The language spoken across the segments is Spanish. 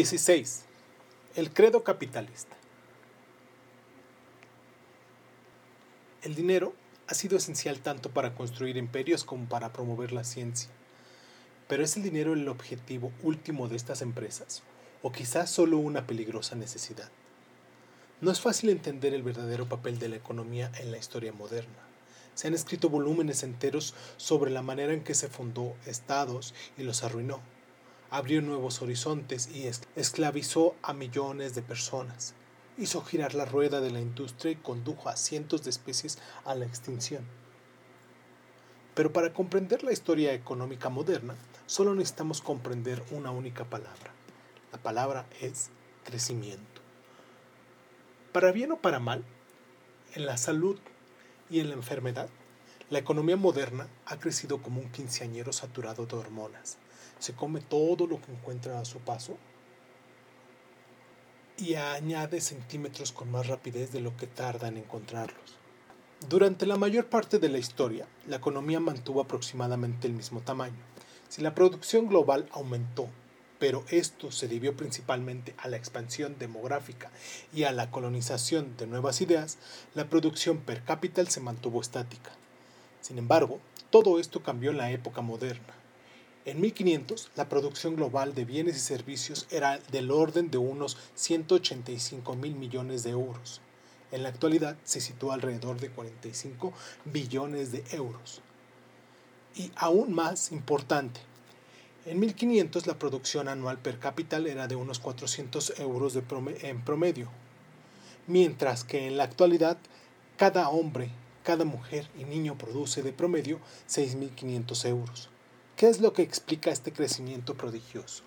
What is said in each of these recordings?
16. El credo capitalista. El dinero ha sido esencial tanto para construir imperios como para promover la ciencia. Pero ¿es el dinero el objetivo último de estas empresas? ¿O quizás solo una peligrosa necesidad? No es fácil entender el verdadero papel de la economía en la historia moderna. Se han escrito volúmenes enteros sobre la manera en que se fundó estados y los arruinó abrió nuevos horizontes y esclavizó a millones de personas. Hizo girar la rueda de la industria y condujo a cientos de especies a la extinción. Pero para comprender la historia económica moderna, solo necesitamos comprender una única palabra. La palabra es crecimiento. Para bien o para mal, en la salud y en la enfermedad, la economía moderna ha crecido como un quinceañero saturado de hormonas se come todo lo que encuentra a su paso y añade centímetros con más rapidez de lo que tarda en encontrarlos. Durante la mayor parte de la historia, la economía mantuvo aproximadamente el mismo tamaño. Si la producción global aumentó, pero esto se debió principalmente a la expansión demográfica y a la colonización de nuevas ideas, la producción per cápita se mantuvo estática. Sin embargo, todo esto cambió en la época moderna. En 1500, la producción global de bienes y servicios era del orden de unos 185 mil millones de euros. En la actualidad se sitúa alrededor de 45 billones de euros. Y aún más importante, en 1500 la producción anual per cápita era de unos 400 euros en promedio, mientras que en la actualidad cada hombre, cada mujer y niño produce de promedio 6.500 euros. ¿Qué es lo que explica este crecimiento prodigioso?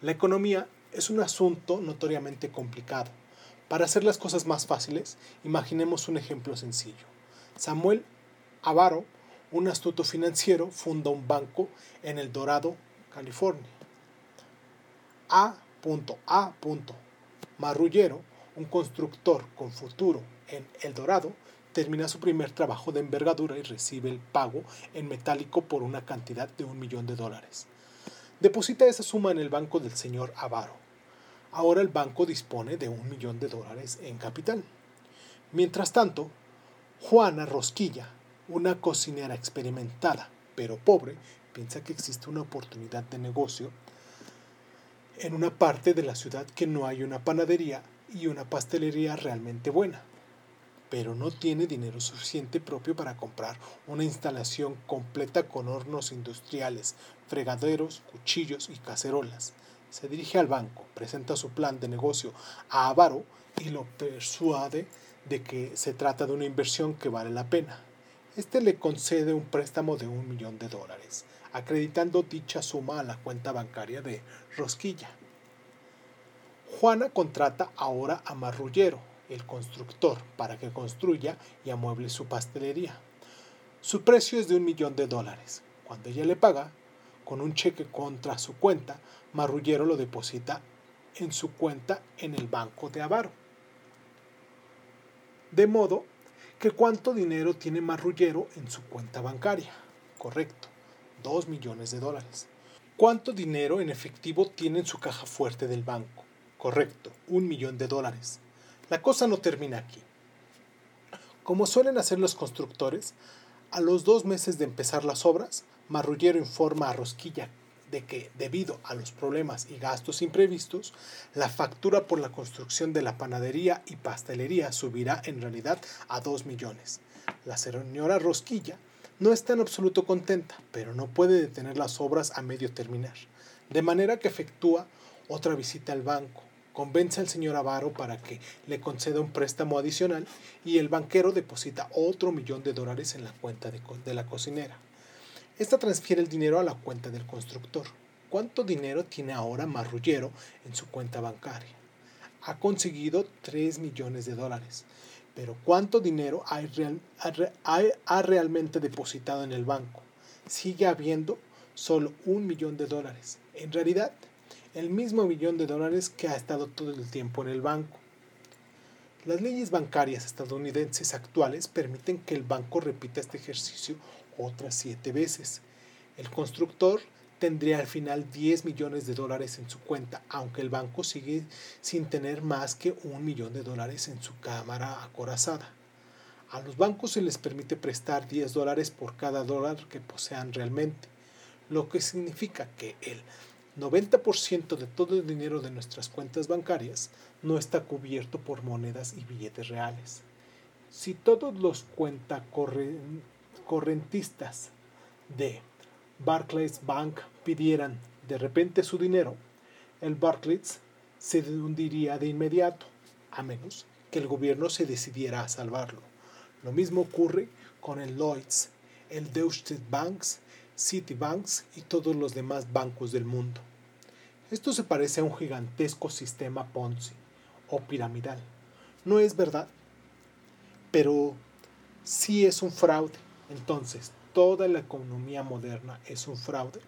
La economía es un asunto notoriamente complicado. Para hacer las cosas más fáciles, imaginemos un ejemplo sencillo. Samuel Avaro, un astuto financiero, funda un banco en El Dorado, California. A. A. Marrullero, un constructor con futuro en El Dorado, termina su primer trabajo de envergadura y recibe el pago en metálico por una cantidad de un millón de dólares. Deposita esa suma en el banco del señor Avaro. Ahora el banco dispone de un millón de dólares en capital. Mientras tanto, Juana Rosquilla, una cocinera experimentada pero pobre, piensa que existe una oportunidad de negocio en una parte de la ciudad que no hay una panadería y una pastelería realmente buena pero no tiene dinero suficiente propio para comprar una instalación completa con hornos industriales, fregaderos, cuchillos y cacerolas. Se dirige al banco, presenta su plan de negocio a Avaro y lo persuade de que se trata de una inversión que vale la pena. Este le concede un préstamo de un millón de dólares, acreditando dicha suma a la cuenta bancaria de Rosquilla. Juana contrata ahora a Marrullero, el constructor para que construya y amueble su pastelería. Su precio es de un millón de dólares. Cuando ella le paga, con un cheque contra su cuenta, Marrullero lo deposita en su cuenta en el banco de Avaro. De modo que cuánto dinero tiene Marrullero en su cuenta bancaria. Correcto, dos millones de dólares. ¿Cuánto dinero en efectivo tiene en su caja fuerte del banco? Correcto, un millón de dólares. La cosa no termina aquí. Como suelen hacer los constructores, a los dos meses de empezar las obras, Marrullero informa a Rosquilla de que, debido a los problemas y gastos imprevistos, la factura por la construcción de la panadería y pastelería subirá en realidad a 2 millones. La señora Rosquilla no está en absoluto contenta, pero no puede detener las obras a medio terminar, de manera que efectúa otra visita al banco, convence al señor Avaro para que le conceda un préstamo adicional y el banquero deposita otro millón de dólares en la cuenta de, la cocinera. Esta transfiere el dinero a la cuenta del constructor. ¿Cuánto dinero tiene ahora Marrullero en su cuenta bancaria? Ha conseguido 3 millones de dólares. Pero ¿cuánto dinero ha realmente depositado en el banco? Sigue habiendo solo un millón de dólares. En realidad, el mismo millón de dólares que ha estado todo el tiempo en el banco. Las leyes bancarias estadounidenses actuales permiten que el banco repita este ejercicio otras siete veces. El constructor tendría al final 10 millones de dólares en su cuenta, aunque el banco sigue sin tener más que un millón de dólares en su cámara acorazada. A los bancos se les permite prestar 10 dólares por cada dólar que posean realmente, lo que significa que el 90% de todo el dinero de nuestras cuentas bancarias no está cubierto por monedas y billetes reales. Si todos los cuentacorrentistas de Barclays Bank pidieran de repente su dinero, el Barclays se hundiría de inmediato, a menos que el gobierno se decidiera a salvarlo. Lo mismo ocurre con el Lloyds, el Deutsche Banks, Citibanks y todos los demás bancos del mundo. Esto se parece a un gigantesco sistema Ponzi o piramidal. No es verdad, pero sí es un fraude. Entonces, toda la economía moderna es un fraude.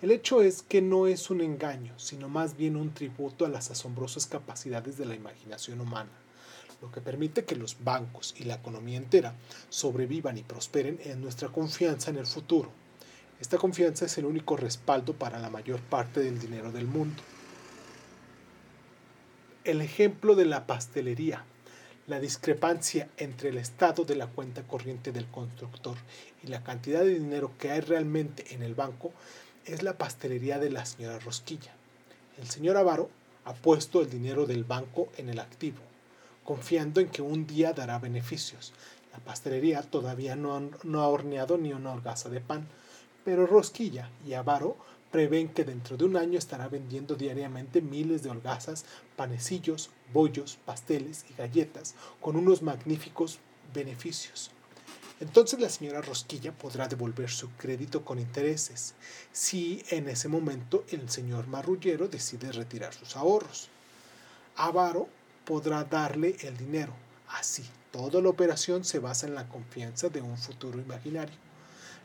El hecho es que no es un engaño, sino más bien un tributo a las asombrosas capacidades de la imaginación humana, lo que permite que los bancos y la economía entera sobrevivan y prosperen en nuestra confianza en el futuro. Esta confianza es el único respaldo para la mayor parte del dinero del mundo. El ejemplo de la pastelería la discrepancia entre el estado de la cuenta corriente del constructor y la cantidad de dinero que hay realmente en el banco es la pastelería de la señora Rosquilla. El señor Avaro ha puesto el dinero del banco en el activo, confiando en que un día dará beneficios. La pastelería todavía no, ha horneado ni una holgaza de pan, pero Rosquilla y Avaro prevén que dentro de un año estará vendiendo diariamente miles de holgazas, panecillos, bollos, pasteles y galletas con unos magníficos beneficios. Entonces la señora Rosquilla podrá devolver su crédito con intereses si en ese momento el señor marrullero decide retirar sus ahorros. Avaro podrá darle el dinero. Así, toda la operación se basa en la confianza de un futuro imaginario.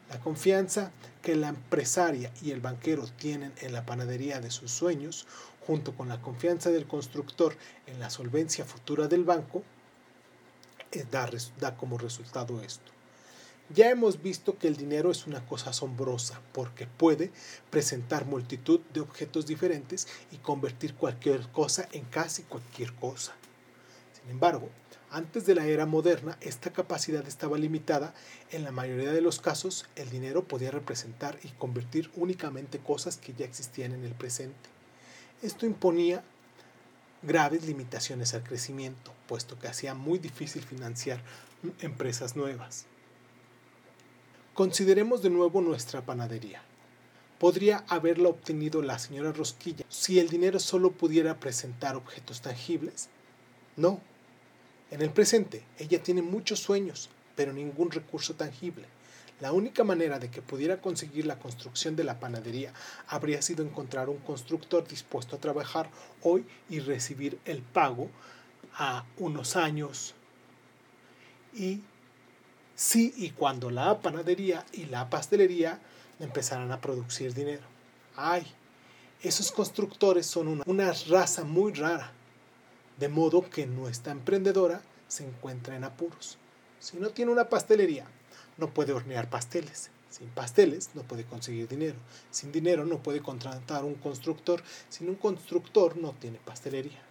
La confianza que la empresaria y el banquero tienen en la panadería de sus sueños, junto con la confianza del constructor en la solvencia futura del banco, eh, da, da como resultado esto. Ya hemos visto que el dinero es una cosa asombrosa porque puede presentar multitud de objetos diferentes y convertir cualquier cosa en casi cualquier cosa. Sin embargo, antes de la era moderna, esta capacidad estaba limitada. En la mayoría de los casos, el dinero podía representar y convertir únicamente cosas que ya existían en el presente. Esto imponía graves limitaciones al crecimiento, puesto que hacía muy difícil financiar empresas nuevas. Consideremos de nuevo nuestra panadería. ¿Podría haberla obtenido la señora Rosquilla si el dinero solo pudiera presentar objetos tangibles? No, en el presente, ella tiene muchos sueños, pero ningún recurso tangible. La única manera de que pudiera conseguir la construcción de la panadería habría sido encontrar un constructor dispuesto a trabajar hoy y recibir el pago a unos años. Y sí y cuando la panadería y la pastelería empezaran a producir dinero. Ay, esos constructores son una, una raza muy rara de modo que nuestra emprendedora se encuentra en apuros. Si no tiene una pastelería, no puede hornear pasteles. Sin pasteles no puede conseguir dinero. Sin dinero no puede contratar un constructor. Sin un constructor no tiene pastelería.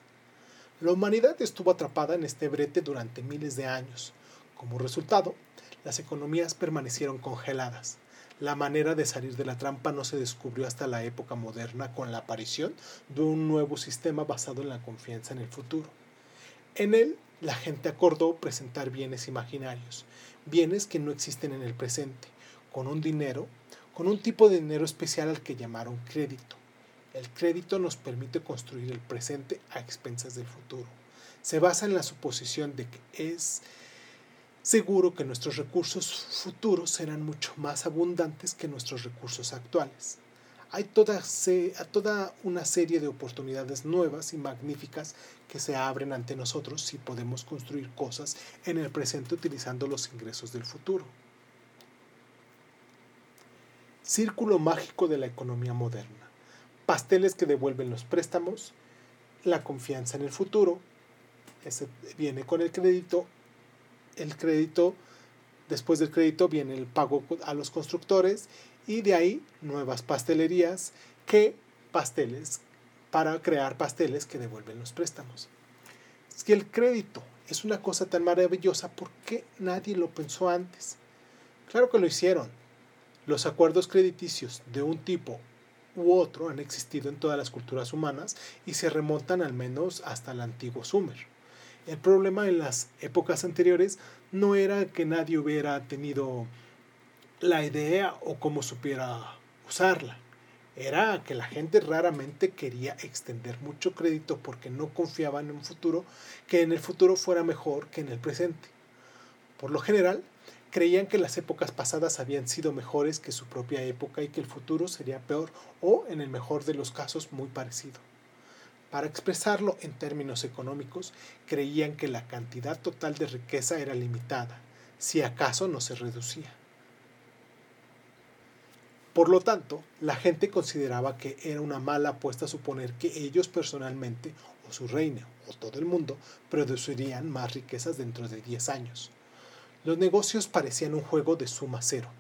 La humanidad estuvo atrapada en este brete durante miles de años. Como resultado, las economías permanecieron congeladas. La manera de salir de la trampa no se descubrió hasta la época moderna con la aparición de un nuevo sistema basado en la confianza en el futuro. En él, la gente acordó presentar bienes imaginarios, bienes que no existen en el presente, con un dinero, con un tipo de dinero especial al que llamaron crédito. El crédito nos permite construir el presente a expensas del futuro. Se basa en la suposición de que es seguro que nuestros recursos futuros serán mucho más abundantes que nuestros recursos actuales. Hay toda, toda, una serie de oportunidades nuevas y magníficas que se abren ante nosotros si podemos construir cosas en el presente utilizando los ingresos del futuro. Círculo mágico de la economía moderna. Pasteles que devuelven los préstamos, la confianza en el futuro, ese viene con el crédito el crédito, después del crédito viene el pago a los constructores y de ahí nuevas pastelerías que pasteles para crear pasteles que devuelven los préstamos. Si el crédito es una cosa tan maravillosa, ¿por qué nadie lo pensó antes? Claro que lo hicieron. Los acuerdos crediticios de un tipo u otro han existido en todas las culturas humanas y se remontan al menos hasta el antiguo Sumer. El problema en las épocas anteriores no era que nadie hubiera tenido la idea o cómo supiera usarla. Era que la gente raramente quería extender mucho crédito porque no confiaban en un futuro que en el futuro fuera mejor que en el presente. Por lo general, creían que las épocas pasadas habían sido mejores que su propia época y que el futuro sería peor o, en el mejor de los casos, muy parecido. Para expresarlo en términos económicos, creían que la cantidad total de riqueza era limitada, si acaso no se reducía. Por lo tanto, la gente consideraba que era una mala apuesta suponer que ellos personalmente, o su reino, o todo el mundo, producirían más riquezas dentro de 10 años. Los negocios parecían un juego de suma cero.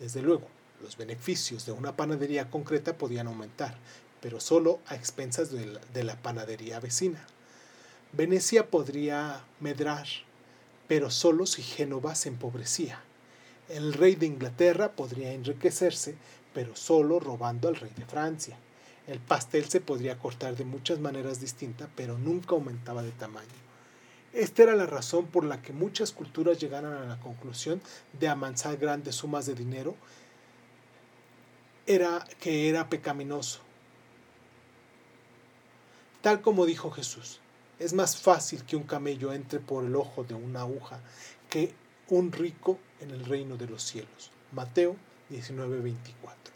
Desde luego, los beneficios de una panadería concreta podían aumentar, pero solo a expensas de la, panadería vecina. Venecia podría medrar, pero solo si Génova se empobrecía. El rey de Inglaterra podría enriquecerse, pero solo robando al rey de Francia. El pastel se podría cortar de muchas maneras distintas, pero nunca aumentaba de tamaño. Esta era la razón por la que muchas culturas llegaron a la conclusión de amansar grandes sumas de dinero era que era pecaminoso. Tal como dijo Jesús, es más fácil que un camello entre por el ojo de una aguja que un rico en el reino de los cielos. Mateo 19:24.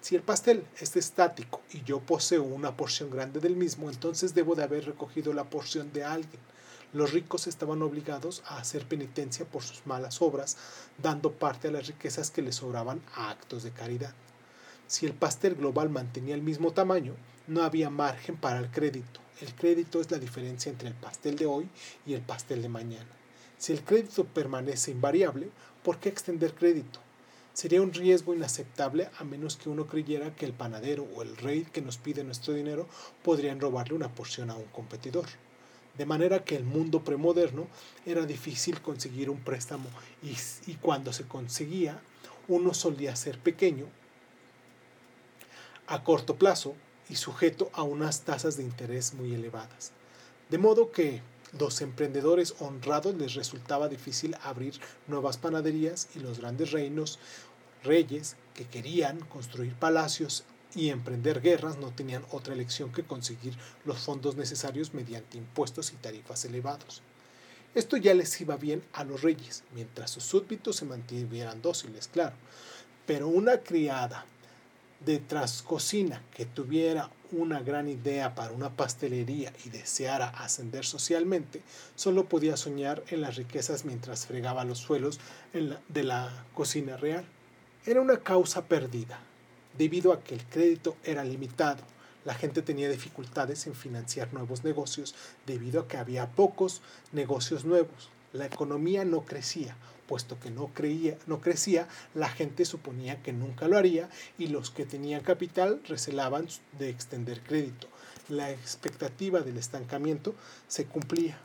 Si el pastel es estático y yo poseo una porción grande del mismo, entonces debo de haber recogido la porción de alguien. Los ricos estaban obligados a hacer penitencia por sus malas obras, dando parte a las riquezas que les sobraban a actos de caridad. Si el pastel global mantenía el mismo tamaño, no había margen para el crédito. El crédito es la diferencia entre el pastel de hoy y el pastel de mañana. Si el crédito permanece invariable, ¿por qué extender crédito? Sería un riesgo inaceptable a menos que uno creyera que el panadero o el rey que nos pide nuestro dinero podrían robarle una porción a un competidor de manera que el mundo premoderno era difícil conseguir un préstamo y, y, cuando se conseguía uno solía ser pequeño, a corto plazo y sujeto a unas tasas de interés muy elevadas. De modo que los emprendedores honrados les resultaba difícil abrir nuevas panaderías y los grandes reinos, reyes que querían construir palacios y emprender guerras no tenían otra elección que conseguir los fondos necesarios mediante impuestos y tarifas elevados. Esto ya les iba bien a los reyes, mientras sus súbditos se mantuvieran dóciles, claro. Pero una criada de trascocina que tuviera una gran idea para una pastelería y deseara ascender socialmente, solo podía soñar en las riquezas mientras fregaba los suelos de la cocina real. Era una causa perdida, debido a que el crédito era limitado. La gente tenía dificultades en financiar nuevos negocios debido a que había pocos negocios nuevos. La economía no crecía, puesto que no, creía, no crecía, la gente suponía que nunca lo haría y los que tenían capital recelaban de extender crédito. La expectativa del estancamiento se cumplía.